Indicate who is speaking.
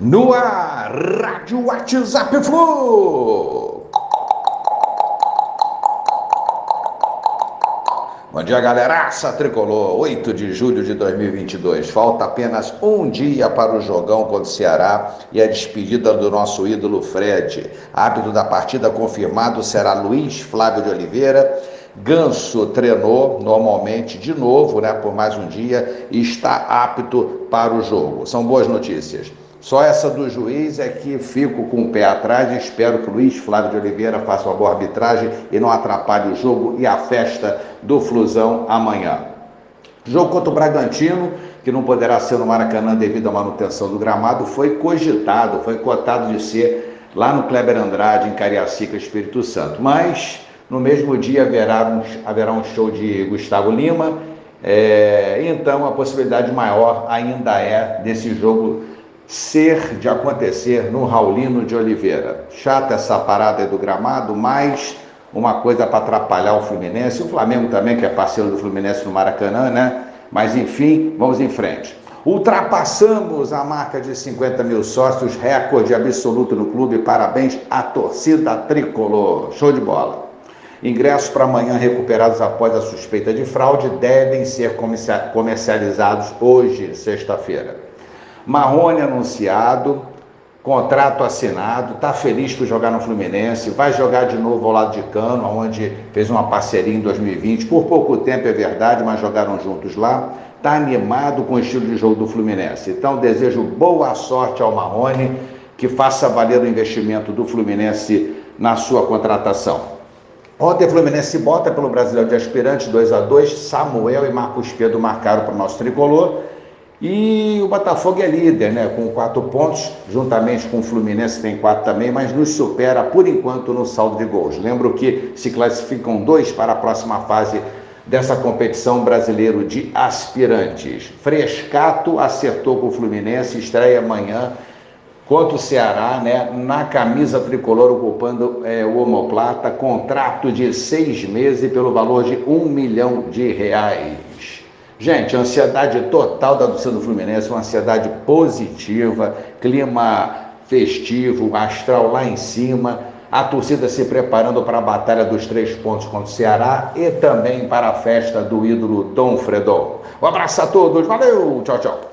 Speaker 1: No ar, Rádio WhatsApp Flu. Bom dia, galeraça tricolor. 8 de julho de 2022. Falta apenas um dia para o jogão contra o Ceará e a despedida do nosso ídolo Fred. Árbitro da partida confirmado será Luiz Flávio de Oliveira. Ganso treinou normalmente de novo, né, por mais um dia e está apto para o jogo. São boas notícias. Só essa do juiz é que fico com o pé atrás e espero que o Luiz Flávio de Oliveira faça uma boa arbitragem e não atrapalhe o jogo e a festa do Flusão amanhã. Jogo contra o Bragantino, que não poderá ser no Maracanã devido à manutenção do gramado, foi cogitado, foi cotado de ser lá no Kleber Andrade, em Cariacica, Espírito Santo. Mas no mesmo dia haverá um, haverá um show de Gustavo Lima, é, então a possibilidade maior ainda é desse jogo ser de acontecer no Raulino de Oliveira. Chata essa parada do gramado, mas uma coisa para atrapalhar o Fluminense, o Flamengo também, que é parceiro do Fluminense no Maracanã, né? Mas enfim, vamos em frente. Ultrapassamos a marca de 50 mil sócios, recorde absoluto no clube. Parabéns à torcida tricolor. Show de bola. Ingressos para amanhã recuperados após a suspeita de fraude devem ser comercializados hoje, sexta-feira. Marrone anunciado, contrato assinado, está feliz por jogar no Fluminense, vai jogar de novo ao lado de Cano, onde fez uma parceria em 2020, por pouco tempo é verdade, mas jogaram juntos lá. Está animado com o estilo de jogo do Fluminense. Então desejo boa sorte ao Marrone, que faça valer o investimento do Fluminense na sua contratação. Ontem o Fluminense bota pelo Brasileiro de Aspirantes 2 a 2 Samuel e Marcos Pedro marcaram para o nosso tricolor. E o Botafogo é líder, né? Com quatro pontos, juntamente com o Fluminense tem quatro também, mas nos supera por enquanto no saldo de gols. Lembro que se classificam dois para a próxima fase dessa competição brasileiro de aspirantes. Frescato acertou com o Fluminense, estreia amanhã contra o Ceará, né? Na camisa tricolor ocupando é, o omoplata, contrato de seis meses pelo valor de um milhão de reais. Gente, ansiedade total da torcida do Fluminense, uma ansiedade positiva, clima festivo, astral lá em cima, a torcida se preparando para a batalha dos três pontos contra o Ceará e também para a festa do ídolo Dom Fredon. Um abraço a todos, valeu, tchau, tchau.